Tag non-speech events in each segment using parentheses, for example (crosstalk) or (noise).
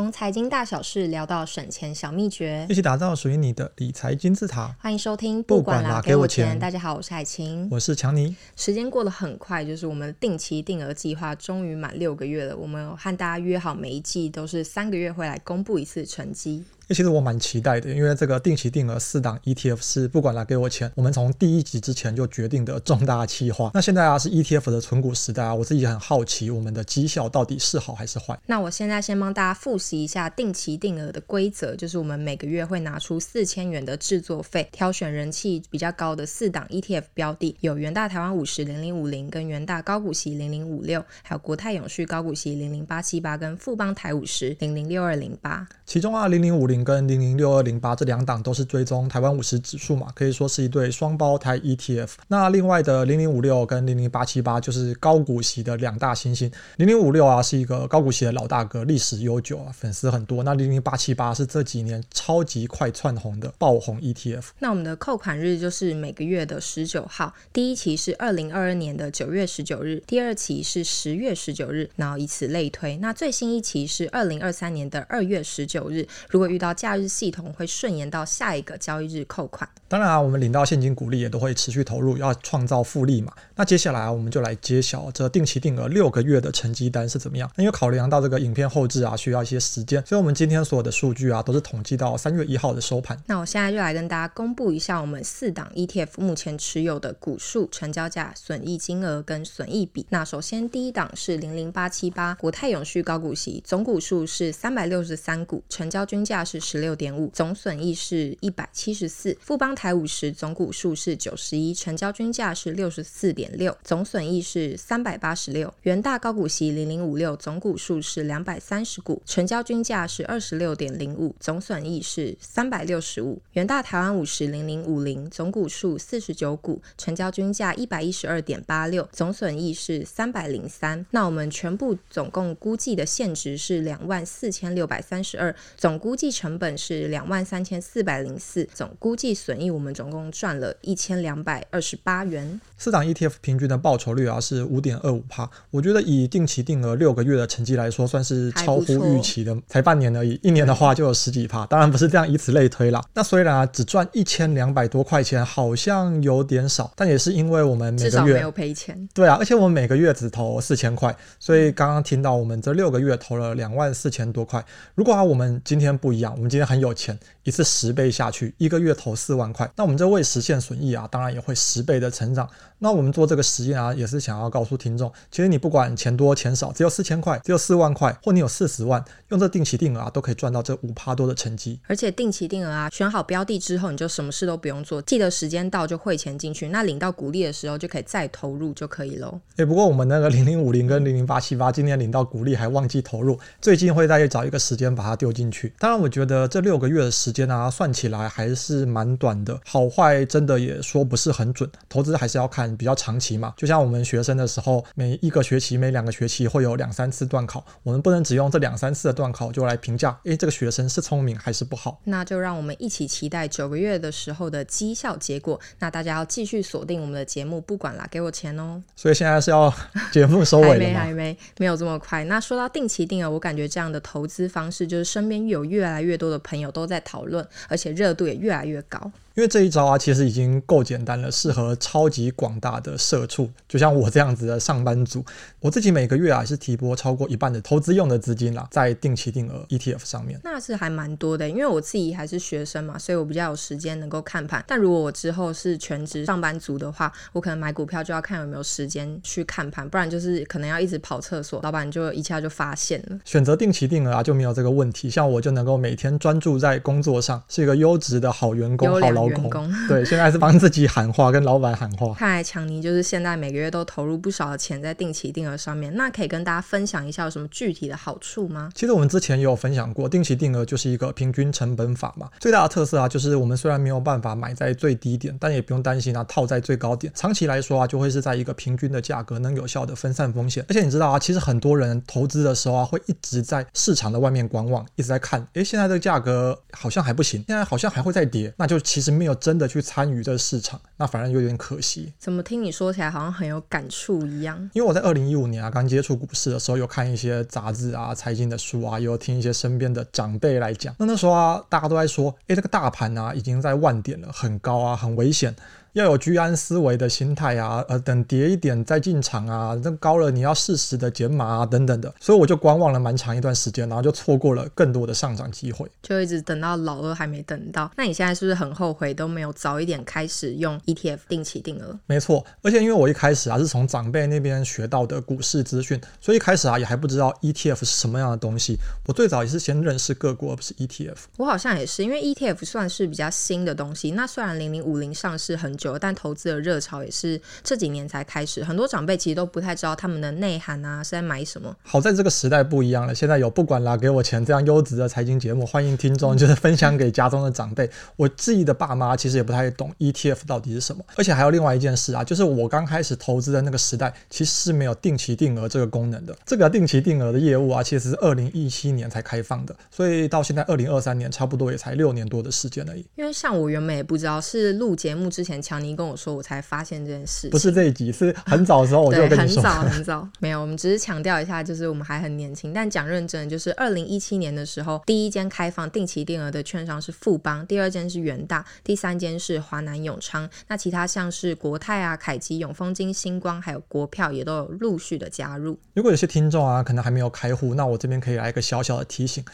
从财经大小事聊到省钱小秘诀，一起打造属于你的理财金字塔。欢迎收听，不管啦，给我钱。大家好，我是海晴，我是强尼。时间过得很快，就是我们定期定额计划终于满六个月了。我们和大家约好，每一季都是三个月会来公布一次成绩。其实我蛮期待的，因为这个定期定额四档 ETF 是不管来给我钱，我们从第一集之前就决定的重大计划。那现在啊是 ETF 的存股时代啊，我自己很好奇我们的绩效到底是好还是坏。那我现在先帮大家复习一下定期定额的规则，就是我们每个月会拿出四千元的制作费，挑选人气比较高的四档 ETF 标的，有元大台湾五十零零五零跟元大高股息零零五六，还有国泰永续高股息零零八七八跟富邦台五十零零六二零八。其中啊零零五零跟零零六二零八这两档都是追踪台湾五十指数嘛，可以说是一对双胞胎 ETF。那另外的零零五六跟零零八七八就是高股息的两大新星。零零五六啊是一个高股息的老大哥，历史悠久啊，粉丝很多。那零零八七八是这几年超级快窜红的爆红 ETF。那我们的扣款日就是每个月的十九号，第一期是二零二二年的九月十九日，第二期是十月十九日，然后以此类推。那最新一期是二零二三年的二月十九日。如果遇到假日系统，会顺延到下一个交易日扣款。当然啊，我们领到现金股利也都会持续投入，要创造复利嘛。那接下来啊，我们就来揭晓这定期定额六个月的成绩单是怎么样。那因为考量到这个影片后置啊，需要一些时间，所以我们今天所有的数据啊，都是统计到三月一号的收盘。那我现在就来跟大家公布一下我们四档 ETF 目前持有的股数、成交价、损益金额跟损益比。那首先第一档是零零八七八国泰永续高股息，总股数是三百六十三股，成交均价是十六点五，总损益是一百七十四。富邦台五十总股数是九十一，成交均价是六十四点六，总损益是三百八十六。元大高股息零零五六总股数是两百三十股，成交均价是二十六点零五，总损益是三百六十五。元大台湾五十零零五零总股数四十九股，成交均价一百一十二点八六，总损益是三百零三。那我们全部总共估计的现值是两万四千六百三十二，总估计成本是两万三千四百零四，总估计损益我们总共赚了一千两百二十八元。四档 ETF 平均的报酬率啊是五点二五帕，我觉得以定期定额六个月的成绩来说，算是超乎预期的。才半年而已，一年的话就有十几帕，当然不是这样以此类推啦。那虽然啊只赚一千两百多块钱，好像有点少，但也是因为我们每个月没有赔钱。对啊，而且我们每个月只投四千块，所以刚刚听到我们这六个月投了两万四千多块。如果啊我们今天不一样，我们今天很有钱，一次十倍下去，一个月投四万块，那我们这未实现损益啊，当然也会十倍的成长。那我们做这个实验啊，也是想要告诉听众，其实你不管钱多钱少，只有四千块，只有四万块，或你有四十万，用这定期定额啊，都可以赚到这五趴多的成绩。而且定期定额啊，选好标的之后，你就什么事都不用做，记得时间到就汇钱进去，那领到股利的时候就可以再投入就可以喽。哎，不过我们那个零零五零跟零零八七八今天领到股利还忘记投入，最近会再找一个时间把它丢进去。当然，我觉得这六个月的时间啊，算起来还是蛮短的，好坏真的也说不是很准，投资还是要看比较长期嘛。就像我们学生的时候，每一个学期、每两个学期会有两三次段考，我们不能只用这两三次的段考就来评价，诶，这个学生是聪明还是不好？那就让我们一起期待九个月的时候的绩效结果。那大家要继续锁定我们的节目，不管啦，给我钱哦。所以现在是要节目收尾了吗？还没，还没，没有这么快。那说到定期定额，我感觉这样的投资方式，就是身边有越来越多的朋友都在讨论，而且热度也越来越高。因为这一招啊，其实已经够简单了，适合超级广大的社畜，就像我这样子的上班族。我自己每个月啊是提拨超过一半的投资用的资金啦，在定期定额 ETF 上面。那是还蛮多的，因为我自己还是学生嘛，所以我比较有时间能够看盘。但如果我之后是全职上班族的话，我可能买股票就要看有没有时间去看盘，不然就是可能要一直跑厕所，老板就一下就发现了。选择定期定额啊就没有这个问题，像我就能够每天专注在工作上，是一个优质的好员工、好劳工。(laughs) (laughs) 对。现在是帮自己喊话，跟老板喊话。看来强尼就是现在每个月都投入不少的钱在定期定额上面。那可以跟大家分享一下有什么具体的好处吗？其实我们之前也有分享过，定期定额就是一个平均成本法嘛。最大的特色啊，就是我们虽然没有办法买在最低点，但也不用担心啊套在最高点。长期来说啊，就会是在一个平均的价格，能有效的分散风险。而且你知道啊，其实很多人投资的时候啊，会一直在市场的外面观望，一直在看，诶，现在这个价格好像还不行，现在好像还会再跌，那就其实实没有真的去参与这个市场，那反而有点可惜。怎么听你说起来好像很有感触一样？因为我在二零一五年啊刚接触股市的时候，有看一些杂志啊、财经的书啊，也有听一些身边的长辈来讲。那那时候啊，大家都在说，哎，这个大盘啊已经在万点了，很高啊，很危险。要有居安思危的心态啊，呃，等跌一点再进场啊，这高了你要适时的减码啊，等等的，所以我就观望了蛮长一段时间，然后就错过了更多的上涨机会，就一直等到老二还没等到。那你现在是不是很后悔都没有早一点开始用 ETF 定期定额？没错，而且因为我一开始啊是从长辈那边学到的股市资讯，所以一开始啊也还不知道 ETF 是什么样的东西。我最早也是先认识个股，而不是 ETF。我好像也是，因为 ETF 算是比较新的东西。那虽然零零五零上市很久，但投资的热潮也是这几年才开始，很多长辈其实都不太知道他们的内涵啊是在买什么。好在这个时代不一样了，现在有不管啦给我钱这样优质的财经节目，欢迎听众就是分享给家中的长辈。我自己的爸妈其实也不太懂 ETF 到底是什么，而且还有另外一件事啊，就是我刚开始投资的那个时代其实是没有定期定额这个功能的。这个定期定额的业务啊，其实是二零一七年才开放的，所以到现在二零二三年差不多也才六年多的时间而已。因为像我原本也不知道，是录节目之前强尼跟我说，我才发现这件事。不是这一集，是很早的时候我就跟你说。很 (laughs) 早很早，没有，我们只是强调一下，就是我们还很年轻。但讲认真，就是二零一七年的时候，第一间开放定期定额的券商是富邦，第二间是元大，第三间是华南永昌。那其他像是国泰啊、凯基、永丰金、星光，还有国票也都有陆续的加入。如果有些听众啊，可能还没有开户，那我这边可以来一个小小的提醒。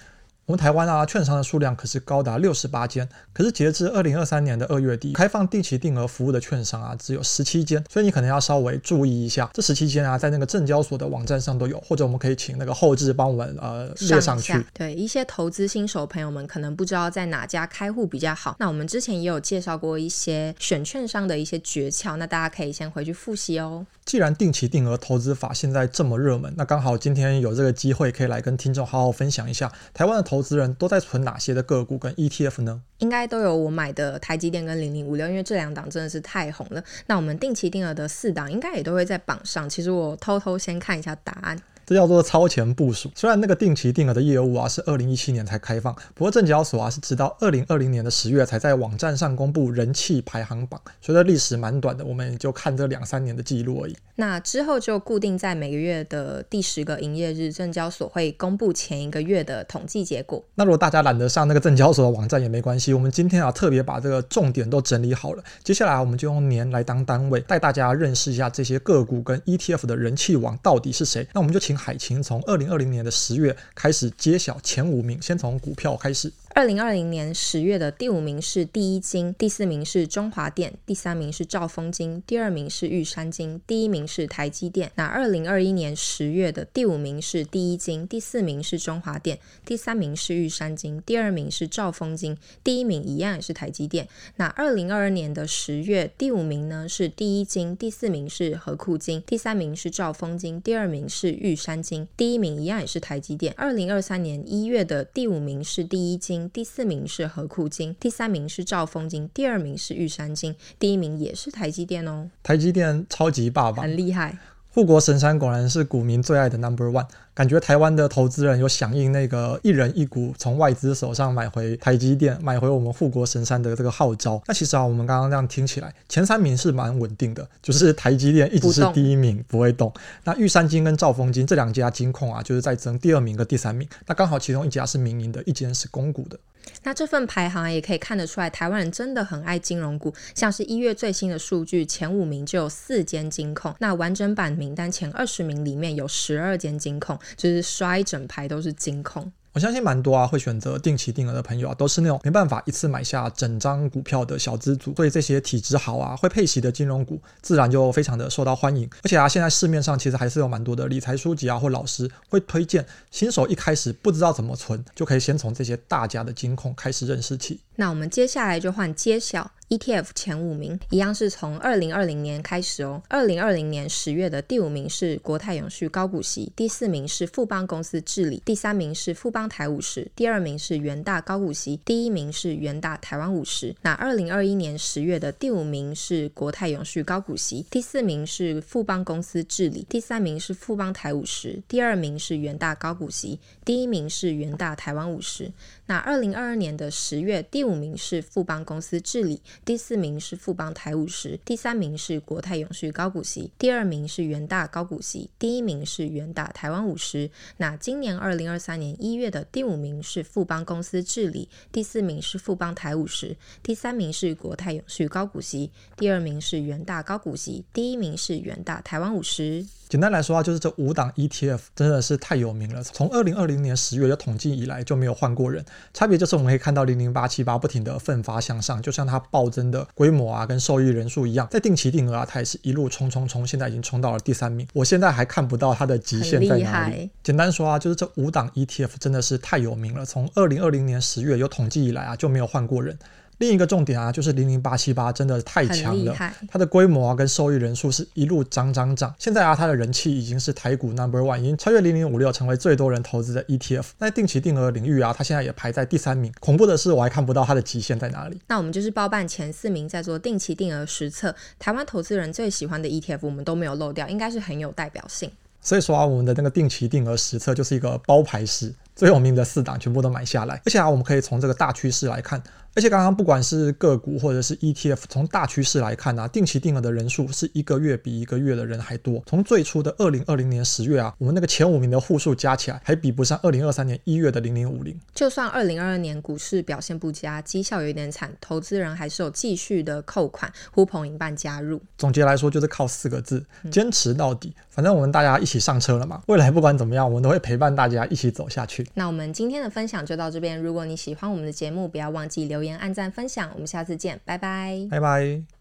我们台湾啊，券商的数量可是高达六十八间，可是截至二零二三年的二月底，开放定期定额服务的券商啊，只有十七间，所以你可能要稍微注意一下，这十七间啊，在那个证交所的网站上都有，或者我们可以请那个后置帮我们呃列上去。对，一些投资新手朋友们可能不知道在哪家开户比较好，那我们之前也有介绍过一些选券商的一些诀窍，那大家可以先回去复习哦。既然定期定额投资法现在这么热门，那刚好今天有这个机会可以来跟听众好好分享一下，台湾的投投资人都在存哪些的个股跟 ETF 呢？应该都有我买的台积电跟零零五六，因为这两档真的是太红了。那我们定期定额的四档应该也都会在榜上。其实我偷偷先看一下答案。这叫做超前部署。虽然那个定期定额的业务啊是二零一七年才开放，不过证交所啊是直到二零二零年的十月才在网站上公布人气排行榜，所以历史蛮短的，我们也就看这两三年的记录而已。那之后就固定在每个月的第十个营业日，证交所会公布前一个月的统计结果。那如果大家懒得上那个证交所的网站也没关系，我们今天啊特别把这个重点都整理好了。接下来我们就用年来当单位，带大家认识一下这些个股跟 ETF 的人气王到底是谁。那我们就请海晴从二零二零年的十月开始揭晓前五名，先从股票开始。二零二零年十月的第五名是第一金，第四名是中华电，第三名是兆丰金，第二名是玉山金，第一名是台积电。那二零二一年十月的第五名是第一金，第四名是中华电，第三名是玉山金，第二名是兆丰金，第一名一样也是台积电。那二零二二年的十月第五名呢是第一金，第四名是和库金，第三名是兆丰金，第二名是玉山山金，第一名一样也是台积电。二零二三年一月的第五名是第一金。第四名是和库金，第三名是兆丰金，第二名是玉山金，第一名也是台积电哦。台积电超级霸榜，很厉害。护国神山果然是股民最爱的 Number One，感觉台湾的投资人有响应那个一人一股从外资手上买回台积电，买回我们护国神山的这个号召。那其实啊，我们刚刚这样听起来，前三名是蛮稳定的，就是台积电一直是第一名，不，不会动。那玉山金跟兆丰金这两家金控啊，就是在争第二名跟第三名。那刚好其中一家是民营的，一间是公股的。那这份排行也可以看得出来，台湾人真的很爱金融股。像是一月最新的数据，前五名就有四间金控。那完整版名单前二十名里面有十二间金控，就是刷一整排都是金控。我相信蛮多啊会选择定期定额的朋友啊，都是那种没办法一次买下整张股票的小资族，所以这些体质好啊、会配息的金融股，自然就非常的受到欢迎。而且啊，现在市面上其实还是有蛮多的理财书籍啊或老师会推荐新手一开始不知道怎么存，就可以先从这些大家的金控开始认识起。那我们接下来就换揭晓。ETF 前五名一样是从二零二零年开始哦。二零二零年十月的第五名是国泰永续高股息，第四名是富邦公司治理，第三名是富邦台五十，第二名是元大高股息，第一名是元大台湾五十。那二零二一年十月的第五名是国泰永续高股息，第四名是富邦公司治理，第三名是富邦台五十，第二名是元大高股息，第一名是元大台湾五十。那二零二二年的十月，第五名是富邦公司治理，第四名是富邦台五十，第三名是国泰永续高股息，第二名是元大高股息，第一名是元大台湾五十。那今年二零二三年一月的第五名是富邦公司治理，第四名是富邦台五十，第三名是国泰永续高股息，第二名是元大高股息，第一名是元大台湾五十。简单来说啊，就是这五档 ETF 真的是太有名了。从二零二零年十月的统计以来就没有换过人，差别就是我们可以看到零零八七八不停的奋发向上，就像它暴增的规模啊，跟受益人数一样。在定期定额啊，它也是一路冲冲冲，现在已经冲到了第三名。我现在还看不到它的极限在哪里。简单说啊，就是这五档 ETF 真的是太有名了。从二零二零年十月有统计以来啊，就没有换过人。另一个重点啊，就是零零八七八真的太强了，它的规模啊跟受益人数是一路涨涨涨。现在啊，它的人气已经是台股 Number One，已经超越零零五六，成为最多人投资的 ETF。在定期定额领域啊，它现在也排在第三名。恐怖的是，我还看不到它的极限在哪里。那我们就是包办前四名，在做定期定额实测，台湾投资人最喜欢的 ETF，我们都没有漏掉，应该是很有代表性。所以说啊，我们的那个定期定额实测就是一个包牌式，最有名的四档全部都买下来。而且啊，我们可以从这个大趋势来看。而且刚刚不管是个股或者是 ETF，从大趋势来看啊，定期定额的人数是一个月比一个月的人还多。从最初的二零二零年十月啊，我们那个前五名的户数加起来还比不上二零二三年一月的零零五零。就算二零二二年股市表现不佳，绩效有点惨，投资人还是有继续的扣款、呼朋引伴加入。总结来说，就是靠四个字：坚持到底。嗯、反正我们大家一起上车了嘛，未来不管怎么样，我们都会陪伴大家一起走下去。那我们今天的分享就到这边。如果你喜欢我们的节目，不要忘记留言。按赞分享，我们下次见，拜拜，拜拜。